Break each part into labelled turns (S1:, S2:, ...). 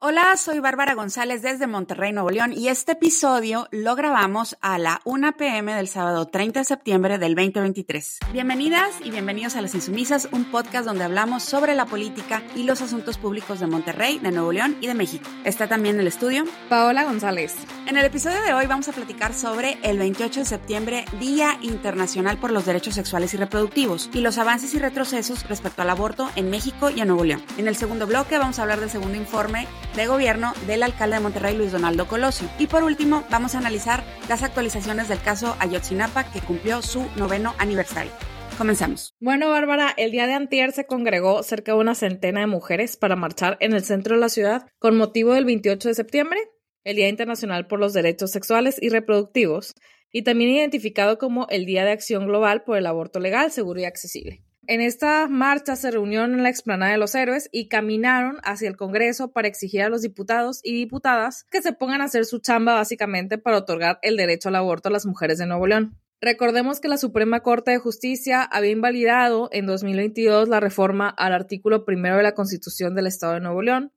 S1: Hola, soy Bárbara González desde Monterrey, Nuevo León y este episodio lo grabamos a la 1 pm del sábado 30 de septiembre del 2023. Bienvenidas y bienvenidos a Las Insumisas, un podcast donde hablamos sobre la política y los asuntos públicos de Monterrey, de Nuevo León y de México. Está también en el estudio
S2: Paola González.
S1: En el episodio de hoy vamos a platicar sobre el 28 de septiembre, Día Internacional por los Derechos Sexuales y Reproductivos y los avances y retrocesos respecto al aborto en México y en Nuevo León. En el segundo bloque vamos a hablar del segundo informe de gobierno del alcalde de Monterrey, Luis Donaldo Colosio. Y por último, vamos a analizar las actualizaciones del caso Ayotzinapa, que cumplió su noveno aniversario. Comenzamos.
S2: Bueno, Bárbara, el día de antier se congregó cerca de una centena de mujeres para marchar en el centro de la ciudad con motivo del 28 de septiembre, el Día Internacional por los Derechos Sexuales y Reproductivos, y también identificado como el Día de Acción Global por el Aborto Legal, Seguro y Accesible. En esta marcha se reunieron en la explanada de los héroes y caminaron hacia el Congreso para exigir a los diputados y diputadas que se pongan a hacer su chamba básicamente para otorgar el derecho al aborto a las mujeres de Nuevo León. Recordemos que la Suprema Corte de Justicia había invalidado en 2022 la reforma al artículo primero de la Constitución del Estado de Nuevo León,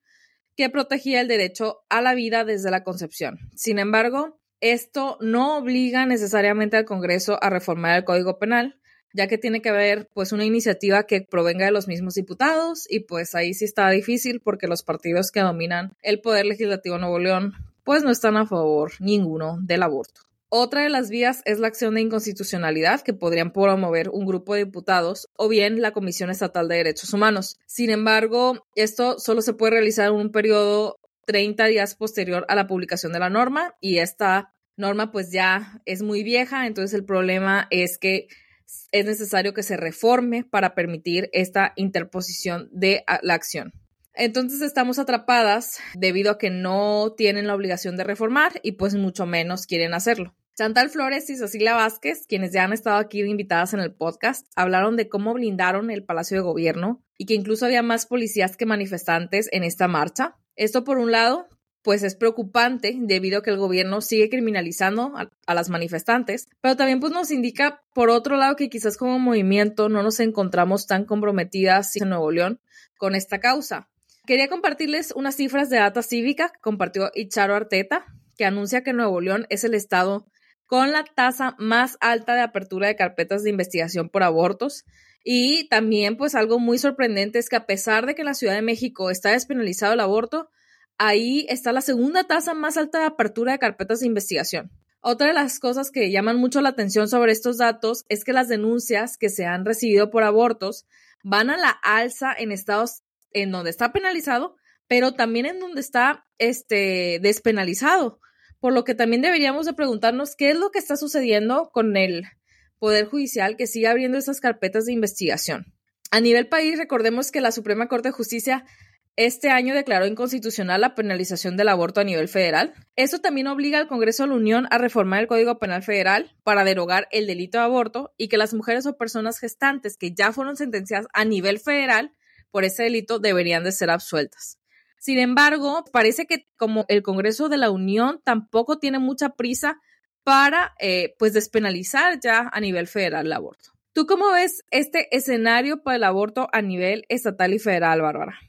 S2: que protegía el derecho a la vida desde la concepción. Sin embargo, esto no obliga necesariamente al Congreso a reformar el Código Penal, ya que tiene que haber pues una iniciativa que provenga de los mismos diputados y pues ahí sí está difícil porque los partidos que dominan el poder legislativo Nuevo León pues no están a favor ninguno del aborto. Otra de las vías es la acción de inconstitucionalidad que podrían promover un grupo de diputados o bien la Comisión Estatal de Derechos Humanos. Sin embargo, esto solo se puede realizar en un periodo 30 días posterior a la publicación de la norma y esta norma pues ya es muy vieja, entonces el problema es que es necesario que se reforme para permitir esta interposición de la acción. Entonces estamos atrapadas debido a que no tienen la obligación de reformar y pues mucho menos quieren hacerlo. Chantal Flores y Cecilia Vázquez, quienes ya han estado aquí invitadas en el podcast, hablaron de cómo blindaron el Palacio de Gobierno y que incluso había más policías que manifestantes en esta marcha. Esto por un lado, pues es preocupante debido a que el gobierno sigue criminalizando a, las manifestantes, pero también pues nos indica por otro lado que quizás como movimiento no nos encontramos tan comprometidas en Nuevo León con esta causa. Quería compartirles unas cifras de data cívica que compartió Icharo Arteta, que anuncia que Nuevo León es el estado con la tasa más alta de apertura de carpetas de investigación por abortos. Y también, pues algo muy sorprendente es que a pesar de que en la Ciudad de México está despenalizado el aborto, ahí está la segunda tasa más alta de apertura de carpetas de investigación. Otra de las cosas que llaman mucho la atención sobre estos datos es que las denuncias que se han recibido por abortos van a la alza en estados en donde está penalizado, pero también en donde está este despenalizado. Por lo que también deberíamos de preguntarnos qué es lo que está sucediendo con el Poder Judicial que sigue abriendo esas carpetas de investigación. A nivel país, recordemos que la Suprema Corte de Justicia este año declaró inconstitucional la penalización del aborto a nivel federal. Esto también obliga al Congreso de la Unión a reformar el Código Penal Federal para derogar el delito de aborto y que las mujeres o personas gestantes que ya fueron sentenciadas a nivel federal por ese delito deberían de ser absueltas. Sin embargo, parece que como el Congreso de la Unión tampoco tiene mucha prisa para eh, pues despenalizar ya a nivel federal el aborto. ¿Tú cómo ves este escenario para el aborto a nivel estatal y federal, Bárbara?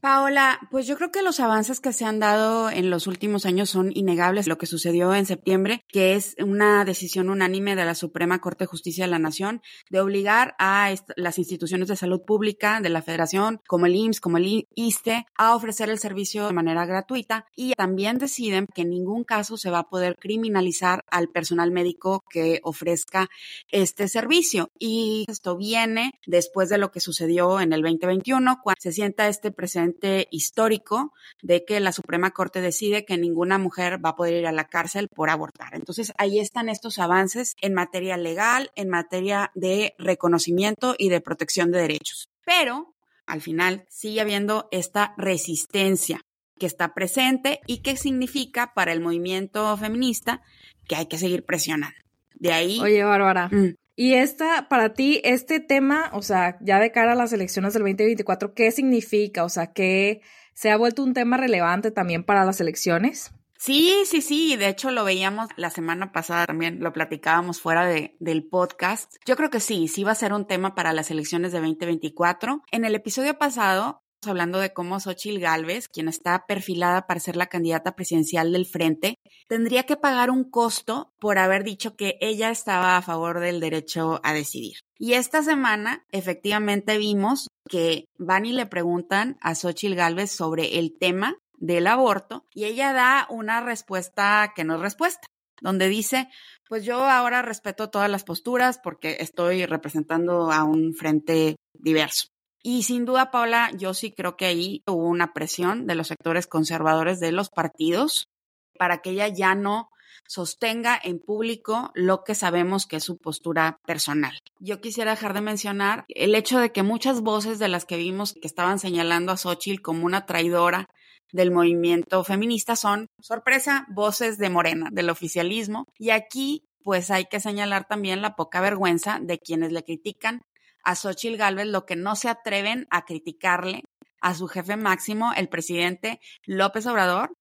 S1: Paola, pues yo creo que los avances que se han dado en los últimos años son innegables. Lo que sucedió en septiembre, que es una decisión unánime de la Suprema Corte de Justicia de la Nación de obligar a las instituciones de salud pública de la Federación, como el IMSS, como el ISTE, a ofrecer el servicio de manera gratuita y también deciden que en ningún caso se va a poder criminalizar al personal médico que ofrezca este servicio. Y esto viene después de lo que sucedió en el 2021, cuando se sienta este precedente histórico de que la Suprema Corte decide que ninguna mujer va a poder ir a la cárcel por abortar. Entonces, ahí están estos avances en materia legal, en materia de reconocimiento y de protección de derechos. Pero, al final, sigue habiendo esta resistencia que está presente y que significa para el movimiento feminista que hay que seguir presionando. De ahí.
S2: Oye, Bárbara. Mm. Y esta, para ti, este tema, o sea, ya de cara a las elecciones del 2024, ¿qué significa? O sea, ¿qué se ha vuelto un tema relevante también para las elecciones?
S1: Sí, sí, sí, de hecho lo veíamos la semana pasada también, lo platicábamos fuera de, del podcast. Yo creo que sí, sí va a ser un tema para las elecciones de 2024. En el episodio pasado hablando de cómo Xochil Gálvez, quien está perfilada para ser la candidata presidencial del Frente, tendría que pagar un costo por haber dicho que ella estaba a favor del derecho a decidir. Y esta semana, efectivamente, vimos que van y le preguntan a Xochil Gálvez sobre el tema del aborto y ella da una respuesta que no es respuesta, donde dice, pues yo ahora respeto todas las posturas porque estoy representando a un frente diverso. Y sin duda, Paula, yo sí creo que ahí hubo una presión de los sectores conservadores de los partidos para que ella ya no sostenga en público lo que sabemos que es su postura personal. Yo quisiera dejar de mencionar el hecho de que muchas voces de las que vimos que estaban señalando a Xochitl como una traidora del movimiento feminista son, sorpresa, voces de Morena, del oficialismo. Y aquí, pues hay que señalar también la poca vergüenza de quienes le critican a Xochitl Gálvez lo que no se atreven a criticarle a su jefe máximo, el presidente López Obrador,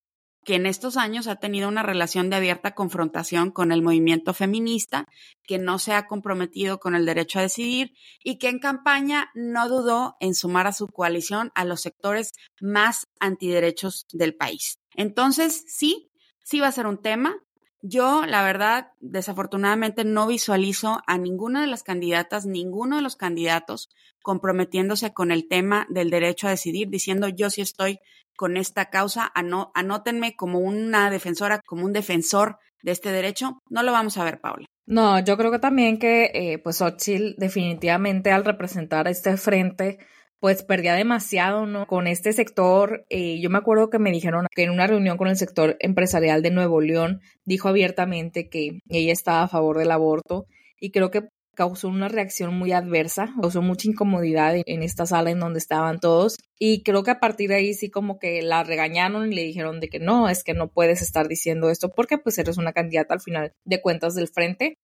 S1: que en estos años ha tenido una relación de abierta confrontación con el movimiento feminista, que no se ha comprometido con el derecho a decidir y que en campaña no dudó en sumar a su coalición a los sectores más antiderechos del país. Entonces, sí, sí va a ser un tema, yo, la verdad, desafortunadamente no visualizo a ninguna de las candidatas, ninguno de los candidatos comprometiéndose con el tema del derecho a decidir, diciendo yo sí estoy con esta causa, anótenme como una defensora, como un defensor de este derecho. No lo vamos a ver, Paula.
S2: No, yo creo que también que, eh, pues, Ochil definitivamente al representar este frente, pues perdía demasiado, ¿no? Con este sector, eh, yo me acuerdo que me dijeron que en una reunión con el sector empresarial de Nuevo León dijo abiertamente que ella estaba a favor del aborto y creo que causó una reacción muy adversa, causó mucha incomodidad en esta sala en donde estaban todos y creo que a partir de ahí sí como que la regañaron y le dijeron de que no, es que no puedes estar diciendo esto porque pues eres una candidata al final de cuentas del frente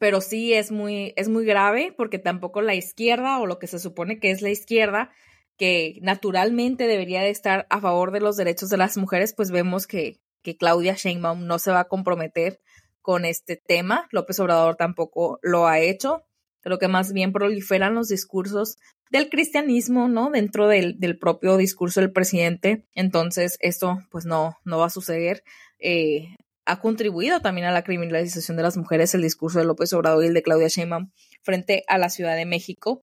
S2: pero sí es muy, es muy grave porque tampoco la izquierda o lo que se supone que es la izquierda, que naturalmente debería de estar a favor de los derechos de las mujeres, pues vemos que, que Claudia Sheinbaum no se va a comprometer con este tema. López Obrador tampoco lo ha hecho. Creo que más bien proliferan los discursos del cristianismo, ¿no? Dentro del, del propio discurso del presidente. Entonces, esto pues no, no va a suceder. Eh, ha contribuido también a la criminalización de las mujeres el discurso de López Obrador y el de Claudia Sheinbaum frente a la Ciudad de México.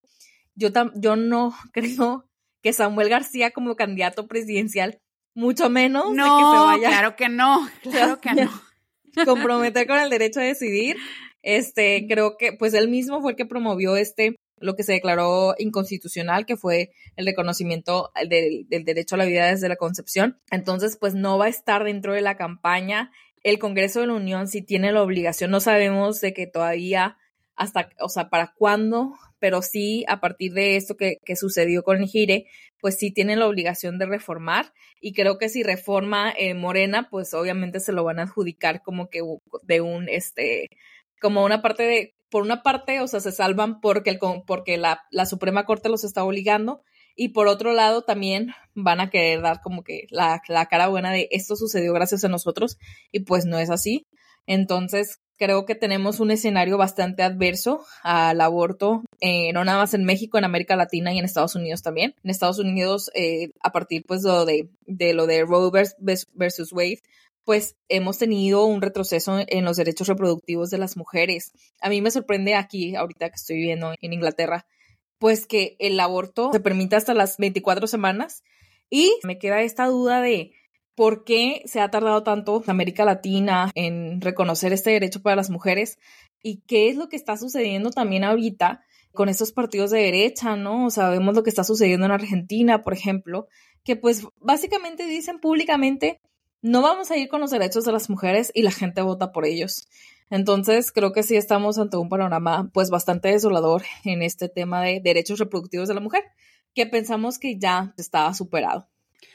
S2: Yo, yo no creo que Samuel García como candidato presidencial, mucho menos
S1: no, de que se vaya. Claro que no, claro que no.
S2: comprometer con el derecho a decidir. Este, creo que pues él mismo fue el que promovió este lo que se declaró inconstitucional, que fue el reconocimiento del, del, derecho a la vida desde la concepción. Entonces, pues no va a estar dentro de la campaña el Congreso de la Unión sí tiene la obligación, no sabemos de que todavía hasta, o sea, para cuándo, pero sí a partir de esto que, que sucedió con el Gire, pues sí tiene la obligación de reformar. Y creo que si reforma eh, Morena, pues obviamente se lo van a adjudicar como que de un, este, como una parte de, por una parte, o sea, se salvan porque, el, porque la, la Suprema Corte los está obligando y por otro lado, también van a querer dar como que la, cara buena de esto sucedió gracias a nosotros y pues no es así. Entonces, creo que tenemos un escenario bastante adverso al aborto, eh, no nada más en México, en América Latina y en Estados Unidos también. En Estados Unidos, eh, a partir pues lo de, de lo de Roe versus Wade, pues hemos tenido un retroceso en los derechos reproductivos de las mujeres. A mí me sorprende aquí, ahorita que estoy viviendo en Inglaterra, pues que el aborto se permita hasta las 24 semanas. Y me queda esta duda de por qué se ha tardado tanto América Latina en reconocer este derecho para las mujeres y qué es lo que está sucediendo también ahorita con estos partidos de derecha, ¿no? Sabemos lo que está sucediendo en Argentina, por ejemplo, que pues básicamente dicen públicamente, no vamos a ir con los derechos de las mujeres y la gente vota por ellos. Entonces, creo que sí estamos ante un panorama pues bastante desolador en este tema de derechos reproductivos de la mujer, que pensamos que ya estaba superado.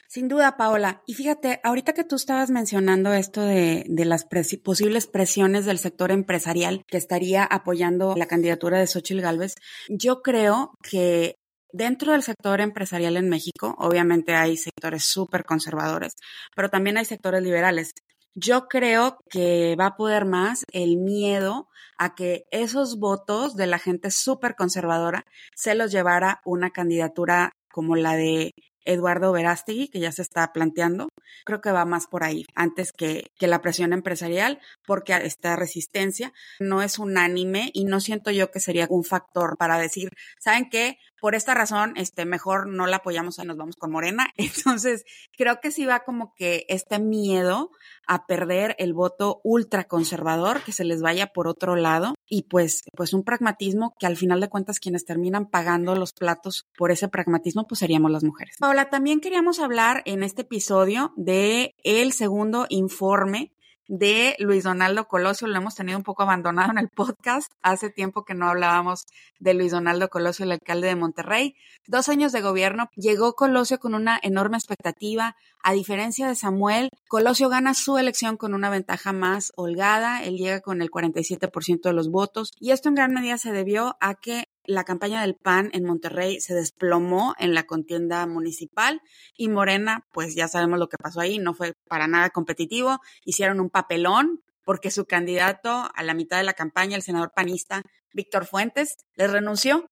S1: Sin duda, Paola. Y fíjate, ahorita que tú estabas mencionando esto de, de las posibles presiones del sector empresarial que estaría apoyando la candidatura de Xochitl Gálvez, yo creo que dentro del sector empresarial en México, obviamente hay sectores súper conservadores, pero también hay sectores liberales. Yo creo que va a poder más el miedo a que esos votos de la gente súper conservadora se los llevara una candidatura como la de Eduardo Verástegui, que ya se está planteando. Creo que va más por ahí, antes que, que la presión empresarial, porque esta resistencia no es unánime y no siento yo que sería un factor para decir, ¿saben qué? Por esta razón, este, mejor no la apoyamos y nos vamos con Morena. Entonces, creo que sí va como que este miedo a perder el voto ultraconservador, que se les vaya por otro lado y pues, pues un pragmatismo que al final de cuentas quienes terminan pagando los platos por ese pragmatismo pues seríamos las mujeres. Paola, también queríamos hablar en este episodio de el segundo informe de Luis Donaldo Colosio. Lo hemos tenido un poco abandonado en el podcast. Hace tiempo que no hablábamos de Luis Donaldo Colosio, el alcalde de Monterrey. Dos años de gobierno. Llegó Colosio con una enorme expectativa. A diferencia de Samuel, Colosio gana su elección con una ventaja más holgada. Él llega con el 47% de los votos. Y esto en gran medida se debió a que la campaña del PAN en Monterrey se desplomó en la contienda municipal y Morena, pues ya sabemos lo que pasó ahí, no fue para nada competitivo, hicieron un papelón porque su candidato a la mitad de la campaña, el senador panista Víctor Fuentes, les renunció.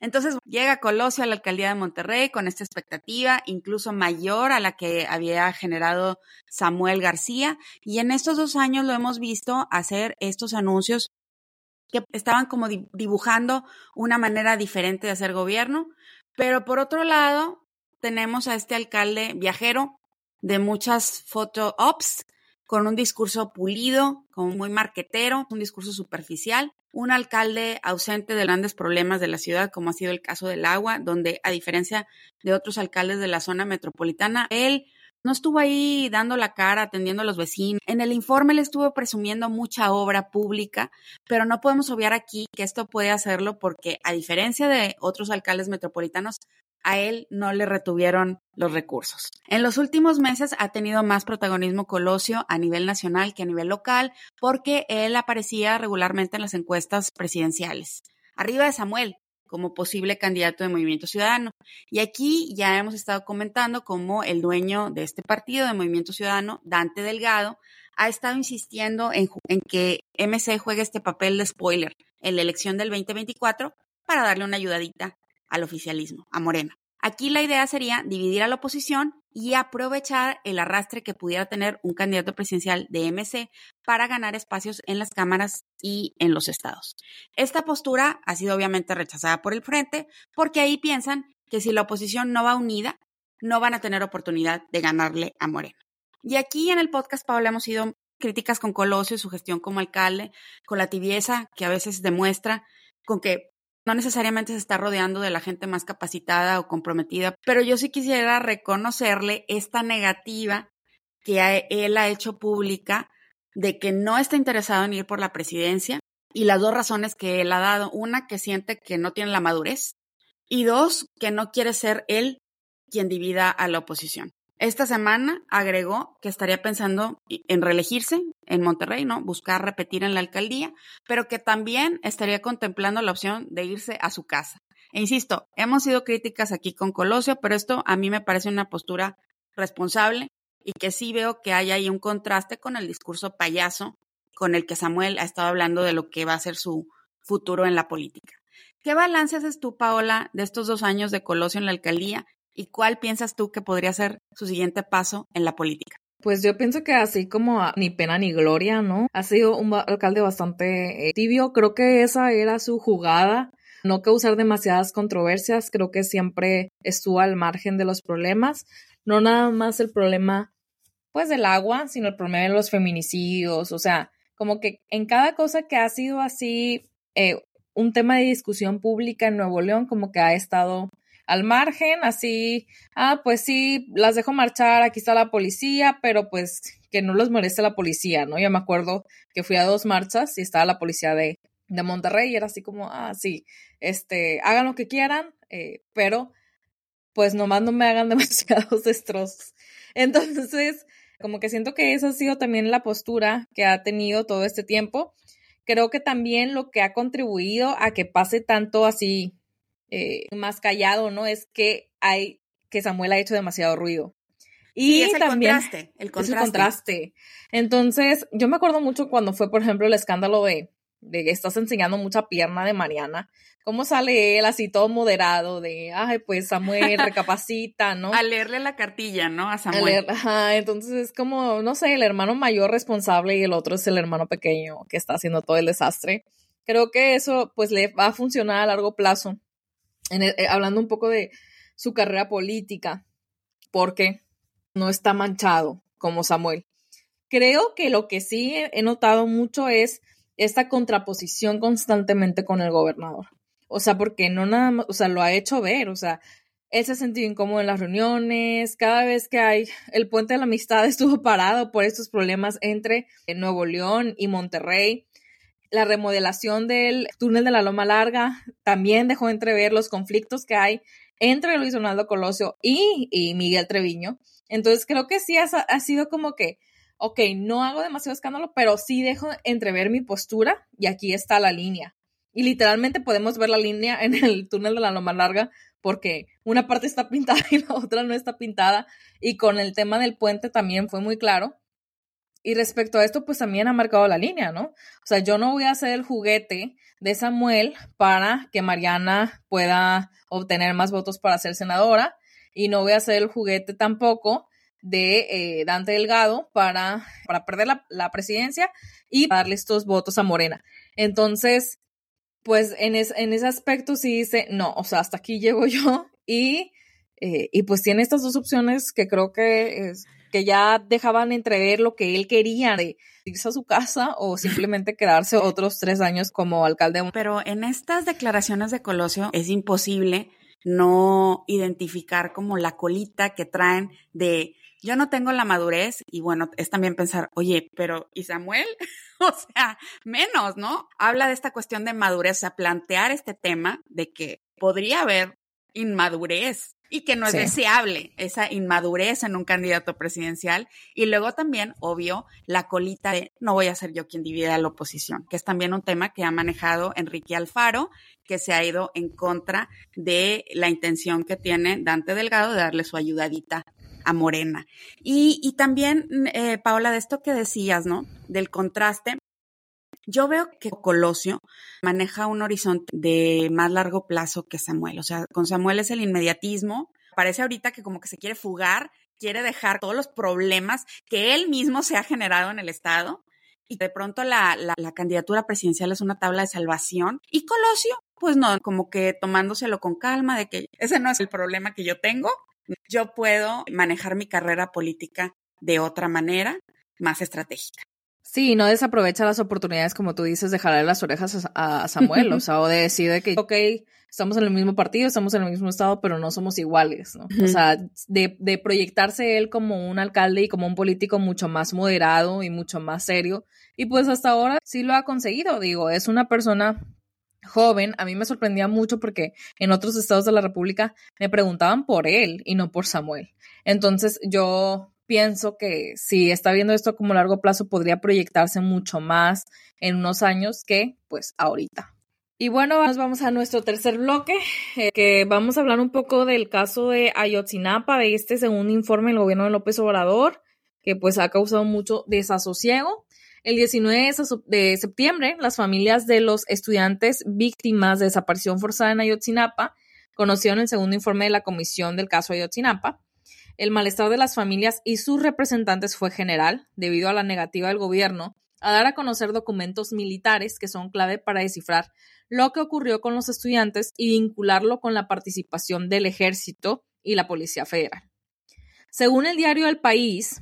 S1: Entonces llega Colosio a la alcaldía de Monterrey con esta expectativa, incluso mayor a la que había generado Samuel García, y en estos dos años lo hemos visto hacer estos anuncios que estaban como dibujando una manera diferente de hacer gobierno. Pero por otro lado, tenemos a este alcalde viajero de muchas photo ops, con un discurso pulido, como muy marquetero, un discurso superficial, un alcalde ausente de grandes problemas de la ciudad, como ha sido el caso del agua, donde a diferencia de otros alcaldes de la zona metropolitana, él no estuvo ahí dando la cara, atendiendo a los vecinos. En el informe le estuvo presumiendo mucha obra pública, pero no podemos obviar aquí que esto puede hacerlo porque, a diferencia de otros alcaldes metropolitanos, a él no le retuvieron los recursos. En los últimos meses ha tenido más protagonismo Colosio a nivel nacional que a nivel local porque él aparecía regularmente en las encuestas presidenciales. Arriba de Samuel, como posible candidato de Movimiento Ciudadano. Y aquí ya hemos estado comentando cómo el dueño de este partido de Movimiento Ciudadano, Dante Delgado, ha estado insistiendo en, que MC juegue este papel de spoiler en la elección del 2024 para darle una ayudadita al oficialismo, a Morena. Aquí la idea sería dividir a la oposición y aprovechar el arrastre que pudiera tener un candidato presidencial de MC para ganar espacios en las cámaras y en los estados. Esta postura ha sido obviamente rechazada por el frente porque ahí piensan que si la oposición no va unida, no van a tener oportunidad de ganarle a Morena. Y aquí en el podcast, Pablo, hemos sido críticas con Colosio y su gestión como alcalde, con la tibieza que a veces demuestra, con que no necesariamente se está rodeando de la gente más capacitada o comprometida, pero yo sí quisiera reconocerle esta negativa que él ha hecho pública de que no está interesado en ir por la presidencia y las dos razones que él ha dado, una que siente que no tiene la madurez y dos que no quiere ser él quien divida a la oposición. Esta semana agregó que estaría pensando en reelegirse en Monterrey, ¿no? Buscar repetir en la alcaldía, pero que también estaría contemplando la opción de irse a su casa. E insisto, hemos sido críticas aquí con Colosio, pero esto a mí me parece una postura responsable y que sí veo que hay ahí un contraste con el discurso payaso con el que Samuel ha estado hablando de lo que va a ser su futuro en la política. ¿Qué balance haces tú, Paola, de estos dos años de Colosio en la alcaldía ¿Y cuál piensas tú que podría ser su siguiente paso en la política?
S2: Pues yo pienso que así como ni pena ni gloria, ¿no? Ha sido un alcalde bastante eh, tibio. Creo que esa era su jugada. No causar demasiadas controversias. Creo que siempre estuvo al margen de los problemas. No nada más el problema, pues, del agua, sino el problema de los feminicidios. O sea, como que en cada cosa que ha sido así eh, un tema de discusión pública en Nuevo León, como que ha estado al margen, así, ah, pues sí, las dejo marchar, aquí está la policía, pero pues que no les moleste la policía, ¿no? Yo me acuerdo que fui a dos marchas y estaba la policía de, de Monterrey y era así como, ah, sí, este, hagan lo que quieran, eh, pero pues nomás no me hagan demasiados destrozos. Entonces, como que siento que esa ha sido también la postura que ha tenido todo este tiempo. Creo que también lo que ha contribuido a que pase tanto así eh, más callado, ¿no? Es que hay, que Samuel ha hecho demasiado ruido.
S1: Y es el también contraste, el
S2: contraste. contraste. Entonces, yo me acuerdo mucho cuando fue, por ejemplo, el escándalo de, de que estás enseñando mucha pierna de Mariana. ¿Cómo sale él así todo moderado de, ay, pues Samuel recapacita, ¿no?
S1: a leerle la cartilla, ¿no? A Samuel.
S2: ajá, entonces es como, no sé, el hermano mayor responsable y el otro es el hermano pequeño que está haciendo todo el desastre. Creo que eso pues le va a funcionar a largo plazo. Eh, hablando un poco de su carrera política, porque no está manchado como Samuel. Creo que lo que sí he notado mucho es esta contraposición constantemente con el gobernador. O sea, porque no nada más, o sea, lo ha hecho ver, o sea, él se ha sentido incómodo en las reuniones, cada vez que hay, el puente de la amistad estuvo parado por estos problemas entre Nuevo León y Monterrey. La remodelación del túnel de la Loma Larga también dejó entrever los conflictos que hay entre Luis Donaldo Colosio y, y Miguel Treviño. Entonces creo que sí ha, ha sido como que ok, no hago demasiado escándalo, pero sí dejo entrever mi postura y aquí está la línea. Y literalmente podemos ver la línea en el túnel de la Loma Larga porque una parte está pintada y la otra no está pintada. Y con el tema del puente también fue muy claro. Y respecto a esto, pues también ha marcado la línea, ¿no? O sea, yo no voy a hacer el juguete de Samuel para que Mariana pueda obtener más votos para ser senadora. Y no voy a hacer el juguete tampoco de eh, Dante Delgado para, para perder la, presidencia y darle estos votos a Morena. Entonces, pues en, en ese aspecto sí dice, no, o sea, hasta aquí llego yo y, eh, y pues tiene estas dos opciones que creo que, es, que ya dejaban entrever lo que él quería de irse a su casa o simplemente quedarse otros tres años como alcalde.
S1: Pero en estas declaraciones de Colosio es imposible no identificar como la colita que traen de yo no tengo la madurez y bueno, es también pensar, oye, pero ¿y Samuel? o sea, menos, ¿no? Habla de esta cuestión de madurez, o sea, plantear este tema de que podría haber inmadurez y que no es deseable esa inmadurez en un candidato presidencial. Y luego también, obvio, la colita de no voy a ser yo quien divida la oposición, que es también un tema que ha manejado Enrique Alfaro, que se ha ido en contra de la intención que tiene Dante Delgado de darle su ayudadita a Morena. Y, también, eh, Paola, de esto que decías, ¿no? Del contraste. Yo veo que Colosio maneja un horizonte de más largo plazo que Samuel. O sea, con Samuel es el inmediatismo. Parece ahorita que como que se quiere fugar, quiere dejar todos los problemas que él mismo se ha generado en el Estado. Y de pronto la, la candidatura presidencial es una tabla de salvación. Y Colosio, pues no, como que tomándoselo con calma de que ese no es el problema que yo tengo, yo puedo manejar mi carrera política de otra manera, más estratégica.
S2: Sí, no desaprovecha las oportunidades, como tú dices, de jalar las orejas a, Samuel, o sea, o de decir de que, ok, estamos en el mismo partido, estamos en el mismo estado, pero no somos iguales, ¿no? O sea, de, de proyectarse él como un alcalde y como un político mucho más moderado y mucho más serio. Y pues hasta ahora sí lo ha conseguido, digo, es una persona joven, a mí me sorprendía mucho porque en otros estados de la República me preguntaban por él y no por Samuel. Entonces yo pienso que si está viendo esto como largo plazo podría proyectarse mucho más en unos años que pues ahorita. Y bueno, nos vamos a nuestro tercer bloque, eh, que vamos a hablar un poco del caso de Ayotzinapa, de este segundo informe del gobierno de López Obrador, que pues ha causado mucho desasosiego. El 19 de septiembre, las familias de los estudiantes víctimas de desaparición forzada en Ayotzinapa conocieron el segundo informe de la comisión del caso Ayotzinapa. El malestar de las familias y sus representantes fue general, debido a la negativa del gobierno a dar a conocer documentos militares que son clave para descifrar lo que ocurrió con los estudiantes y vincularlo con la participación del ejército y la Policía Federal. Según el diario El País,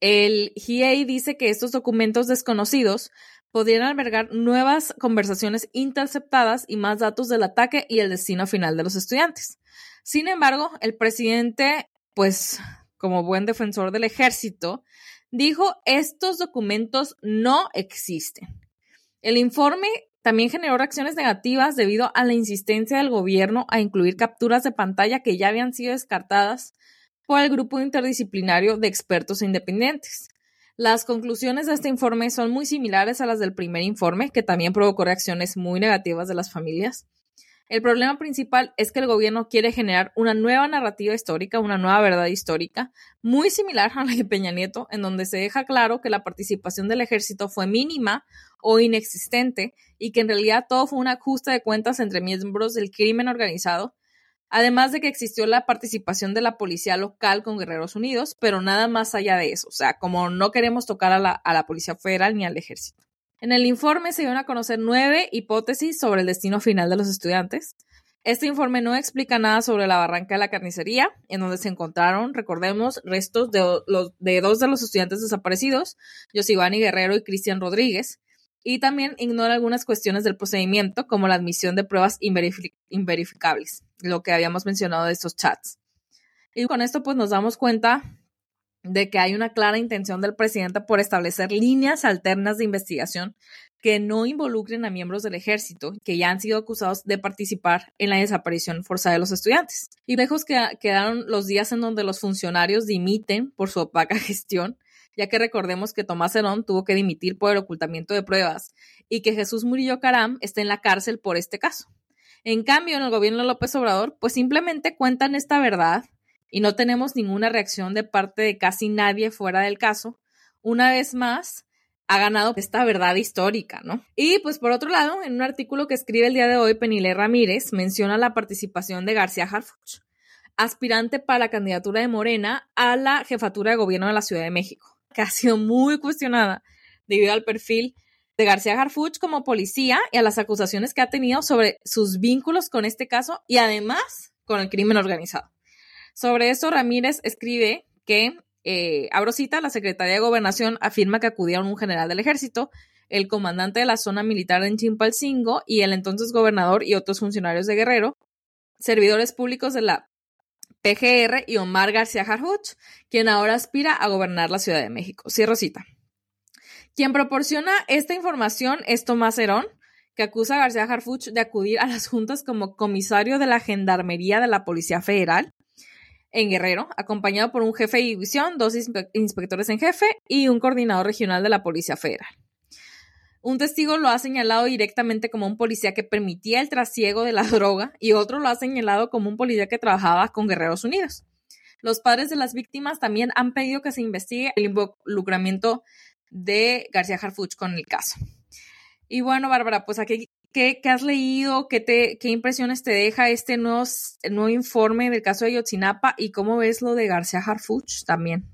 S2: el GIEI dice que estos documentos desconocidos podrían albergar nuevas conversaciones interceptadas y más datos del ataque y el destino final de los estudiantes. Sin embargo, el presidente, pues como buen defensor del ejército, dijo estos documentos no existen. El informe también generó reacciones negativas debido a la insistencia del gobierno a incluir capturas de pantalla que ya habían sido descartadas por el grupo interdisciplinario de expertos independientes. Las conclusiones de este informe son muy similares a las del primer informe, que también provocó reacciones muy negativas de las familias. El problema principal es que el gobierno quiere generar una nueva narrativa histórica, una nueva verdad histórica, muy similar a la de Peña Nieto, en donde se deja claro que la participación del ejército fue mínima o inexistente y que en realidad todo fue un ajuste de cuentas entre miembros del crimen organizado, además de que existió la participación de la policía local con Guerreros Unidos, pero nada más allá de eso, o sea, como no queremos tocar a la, a la Policía Federal ni al ejército. En el informe se dieron a conocer nueve hipótesis sobre el destino final de los estudiantes. Este informe no explica nada sobre la barranca de la carnicería, en donde se encontraron, recordemos, restos de, los, de dos de los estudiantes desaparecidos, Yosivani Guerrero y Cristian Rodríguez, y también ignora algunas cuestiones del procedimiento, como la admisión de pruebas inverificables, lo que habíamos mencionado de estos chats. Y con esto pues nos damos cuenta de que hay una clara intención del presidente por establecer líneas alternas de investigación que no involucren a miembros del ejército que ya han sido acusados de participar en la desaparición forzada de los estudiantes. Y lejos que quedaron los días en donde los funcionarios dimiten por su opaca gestión, ya que recordemos que Tomás Herón tuvo que dimitir por el ocultamiento de pruebas y que Jesús Murillo Caram está en la cárcel por este caso. En cambio, en el gobierno de López Obrador, pues simplemente cuentan esta verdad y no tenemos ninguna reacción de parte de casi nadie fuera del caso, una vez más ha ganado esta verdad histórica, ¿no? Y pues por otro lado, en un artículo que escribe el día de hoy, Penile Ramírez menciona la participación de García Harfuch, aspirante para la candidatura de Morena a la jefatura de gobierno de la Ciudad de México, que ha sido muy cuestionada debido al perfil de García Harfuch como policía y a las acusaciones que ha tenido sobre sus vínculos con este caso y además con el crimen organizado. Sobre esto, Ramírez escribe que, eh, abro cita, la Secretaría de Gobernación afirma que acudieron un general del ejército, el comandante de la zona militar en Chimpalcingo y el entonces gobernador y otros funcionarios de Guerrero, servidores públicos de la PGR y Omar García Harfuch, quien ahora aspira a gobernar la Ciudad de México. Cierro cita. Quien proporciona esta información es Tomás Herón, que acusa a García Harfuch de acudir a las juntas como comisario de la Gendarmería de la Policía Federal en Guerrero, acompañado por un jefe de división, dos inspectores en jefe y un coordinador regional de la Policía Federal. Un testigo lo ha señalado directamente como un policía que permitía el trasiego de la droga y otro lo ha señalado como un policía que trabajaba con Guerreros Unidos. Los padres de las víctimas también han pedido que se investigue el involucramiento de García Harfuch con el caso. Y bueno, Bárbara, pues aquí ¿Qué, has leído? ¿Qué, te, ¿Qué impresiones te deja este nuevo, informe del caso de Yotzinapa? ¿Y cómo ves lo de García Harfuch también?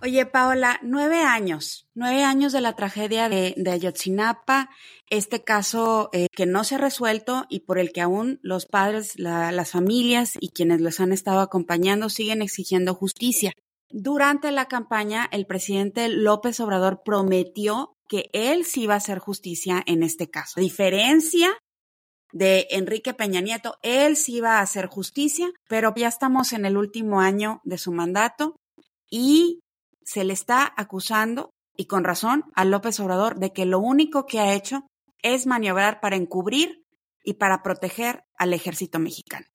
S1: Oye, Paola, nueve años, nueve años de la tragedia de, de Ayotzinapa, este caso eh, que no se ha resuelto y por el que aún los padres, las familias y quienes los han estado acompañando siguen exigiendo justicia. Durante la campaña, el presidente López Obrador prometió que él sí va a hacer justicia en este caso. A diferencia de Enrique Peña Nieto, él sí va a hacer justicia, pero ya estamos en el último año de su mandato y se le está acusando, y con razón, a López Obrador de que lo único que ha hecho es maniobrar para encubrir y para proteger al ejército mexicano.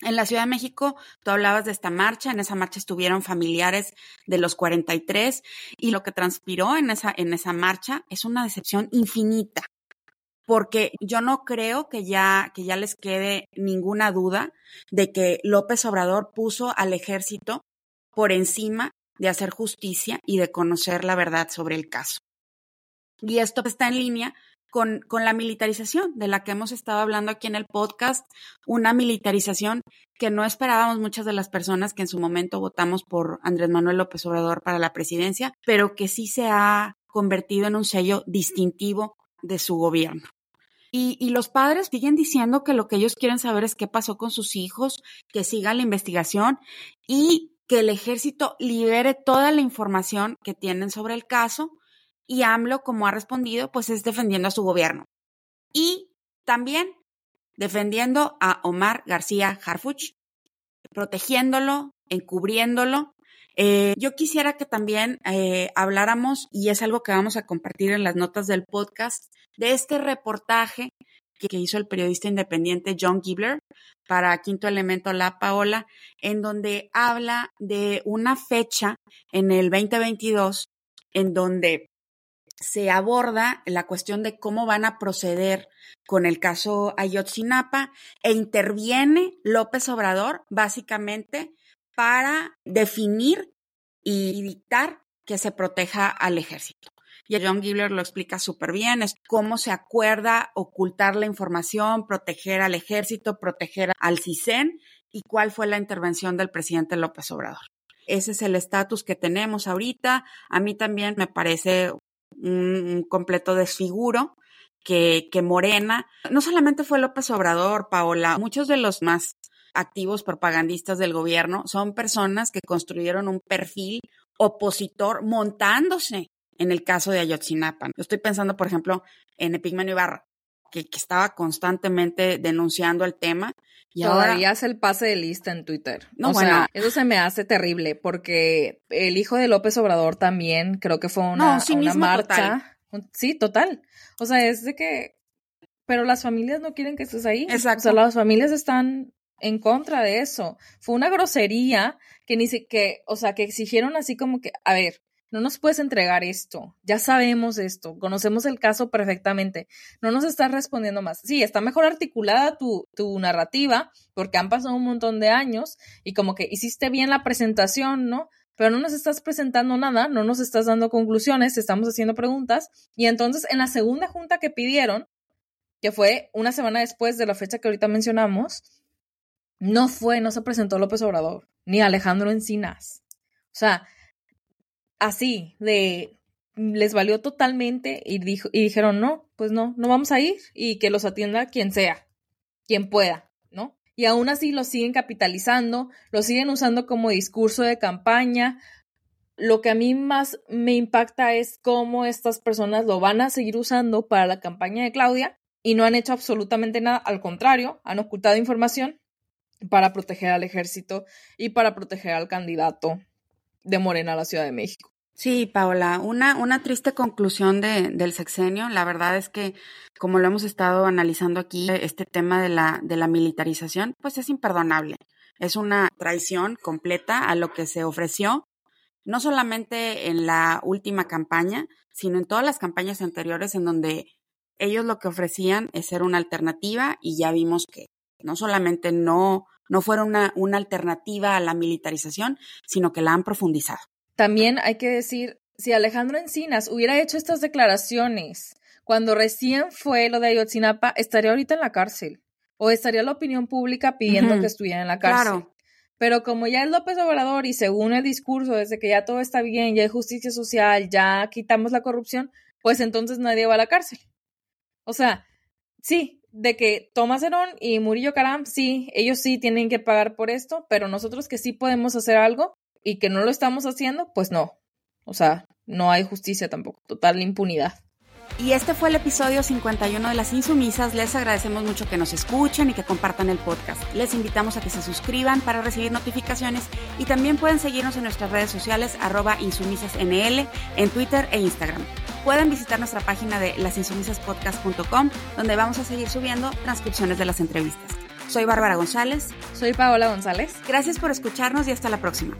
S1: En la Ciudad de México, tú hablabas de esta marcha, en esa marcha estuvieron familiares de los 43 y lo que transpiró en esa, en esa marcha es una decepción infinita, porque yo no creo que ya, que ya les quede ninguna duda de que López Obrador puso al ejército por encima de hacer justicia y de conocer la verdad sobre el caso. Y esto está en línea con, la militarización de la que hemos estado hablando aquí en el podcast, una militarización que no esperábamos muchas de las personas que en su momento votamos por Andrés Manuel López Obrador para la presidencia, pero que sí se ha convertido en un sello distintivo de su gobierno. Y, y, los padres siguen diciendo que lo que ellos quieren saber es qué pasó con sus hijos, que siga la investigación y que el ejército libere toda la información que tienen sobre el caso y AMLO, como ha respondido, pues es defendiendo a su gobierno. Y también defendiendo a Omar García Harfuch, protegiéndolo, encubriéndolo. Eh, yo quisiera que también eh, habláramos, y es algo que vamos a compartir en las notas del podcast, de este reportaje que, que hizo el periodista independiente John Gibler para Quinto Elemento La Paola, en donde habla de una fecha en el 2022 en donde se aborda la cuestión de cómo van a proceder con el caso Ayotzinapa e interviene López Obrador básicamente para definir y dictar que se proteja al ejército. Y John Gibler lo explica súper bien, es cómo se acuerda ocultar la información, proteger al ejército, proteger al CISEN y cuál fue la intervención del presidente López Obrador. Ese es el estatus que tenemos ahorita. A mí también me parece un, completo desfiguro que, que Morena, no solamente fue López Obrador, Paola, muchos de los más activos propagandistas del gobierno son personas que construyeron un perfil opositor montándose en el caso de Ayotzinapa. Yo estoy pensando, por ejemplo, en Epigmenio Ibarra, que, que, estaba constantemente denunciando el tema.
S2: Y Todavía hace el pase de lista en Twitter. No, o sea, eso se me hace terrible porque el hijo de López Obrador también creo que fue una, una marcha. Sí, total. O sea, es de que. Pero las familias no quieren que estés ahí. Exacto. O sea, las familias están en contra de eso. Fue una grosería que ni siquiera, o sea, que exigieron así como que, a ver, no nos puedes entregar esto, ya sabemos esto, conocemos el caso perfectamente, no nos estás respondiendo más. Sí, está mejor articulada tu, narrativa porque han pasado un montón de años y como que hiciste bien la presentación, ¿no? Pero no nos estás presentando nada, no nos estás dando conclusiones, estamos haciendo preguntas. Y entonces en la segunda junta que pidieron, que fue una semana después de la fecha que ahorita mencionamos, no fue, no se presentó López Obrador, ni Alejandro Encinas. O sea, así, de les valió totalmente y, dijo, y dijeron, no, pues no, no vamos a ir y que los atienda quien sea, quien pueda, ¿no? Y aún así lo siguen capitalizando, lo siguen usando como discurso de campaña. Lo que a mí más me impacta es cómo estas personas lo van a seguir usando para la campaña de Claudia y no han hecho absolutamente nada, al contrario, han ocultado información para proteger al ejército y para proteger al candidato de Morena a la Ciudad de México.
S1: Sí, Paola, una, una triste conclusión de, del sexenio. La verdad es que, como lo hemos estado analizando aquí, este tema de la, de la militarización, pues es imperdonable. Es una traición completa a lo que se ofreció, no solamente en la última campaña, sino en todas las campañas anteriores en donde ellos lo que ofrecían es ser una alternativa y ya vimos que no solamente no, no fueron una, una alternativa a la militarización, sino que la han profundizado.
S2: También hay que decir, si Alejandro Encinas hubiera hecho estas declaraciones cuando recién fue lo de Ayotzinapa, estaría ahorita en la cárcel. O estaría la opinión pública pidiendo que estuviera en la cárcel. Claro. Pero como ya es López Obrador y según el discurso, desde que ya todo está bien, ya hay justicia social, ya quitamos la corrupción, pues entonces nadie va a la cárcel. O sea, sí, de que Tomás Herón y Murillo Caram, sí, ellos sí tienen que pagar por esto, pero nosotros que sí podemos hacer algo y que no lo estamos haciendo, pues no. O sea, no hay justicia tampoco, total impunidad.
S1: Y este fue el episodio 51 de Las Insumisas. Les agradecemos mucho que nos escuchen y que compartan el podcast. Les invitamos a que se suscriban para recibir notificaciones y también pueden seguirnos en nuestras redes sociales arroba insumisasnl en Twitter e Instagram. Pueden visitar nuestra página de lasinsumisaspodcast.com donde vamos a seguir subiendo transcripciones de las entrevistas. Soy Bárbara González.
S2: Soy Paola González.
S1: Gracias por escucharnos y hasta la próxima.